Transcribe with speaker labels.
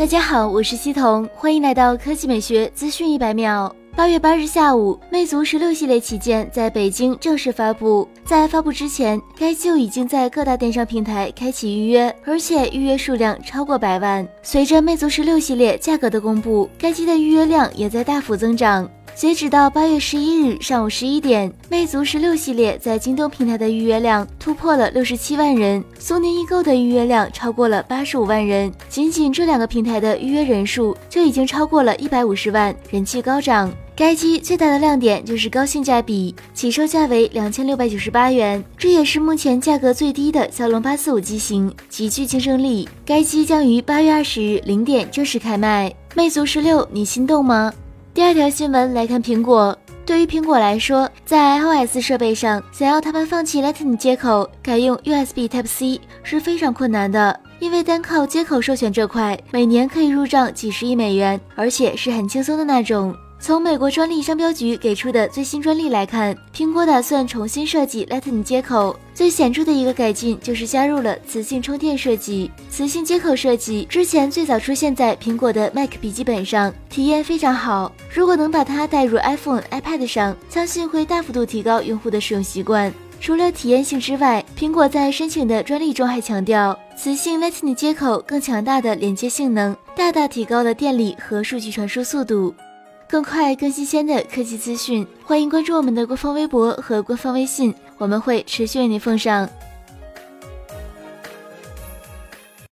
Speaker 1: 大家好，我是西彤，欢迎来到科技美学资讯一百秒。八月八日下午，魅族十六系列旗舰在北京正式发布。在发布之前，该机就已经在各大电商平台开启预约，而且预约数量超过百万。随着魅族十六系列价格的公布，该机的预约量也在大幅增长。截止到八月十一日上午十一点，魅族十六系列在京东平台的预约量突破了六十七万人，苏宁易购的预约量超过了八十五万人。仅仅这两个平台的预约人数就已经超过了一百五十万，人气高涨。该机最大的亮点就是高性价比，起售价为两千六百九十八元，这也是目前价格最低的骁龙八四五机型，极具竞争力。该机将于八月二十日零点正式开卖。魅族十六，你心动吗？第二条新闻来看，苹果对于苹果来说，在 iOS 设备上想要他们放弃 Lightning 接口，改用 USB Type C 是非常困难的，因为单靠接口授权这块，每年可以入账几十亿美元，而且是很轻松的那种。从美国专利商标局给出的最新专利来看，苹果打算重新设计 Lightning 接口。最显著的一个改进就是加入了磁性充电设计。磁性接口设计之前最早出现在苹果的 Mac 笔记本上，体验非常好。如果能把它带入 iPhone、iPad 上，相信会大幅度提高用户的使用习惯。除了体验性之外，苹果在申请的专利中还强调，磁性 Lightning 接口更强大的连接性能，大大提高了电力和数据传输速度。更快、更新鲜的科技资讯，欢迎关注我们的官方微博和官方微信，我们会持续为您奉上。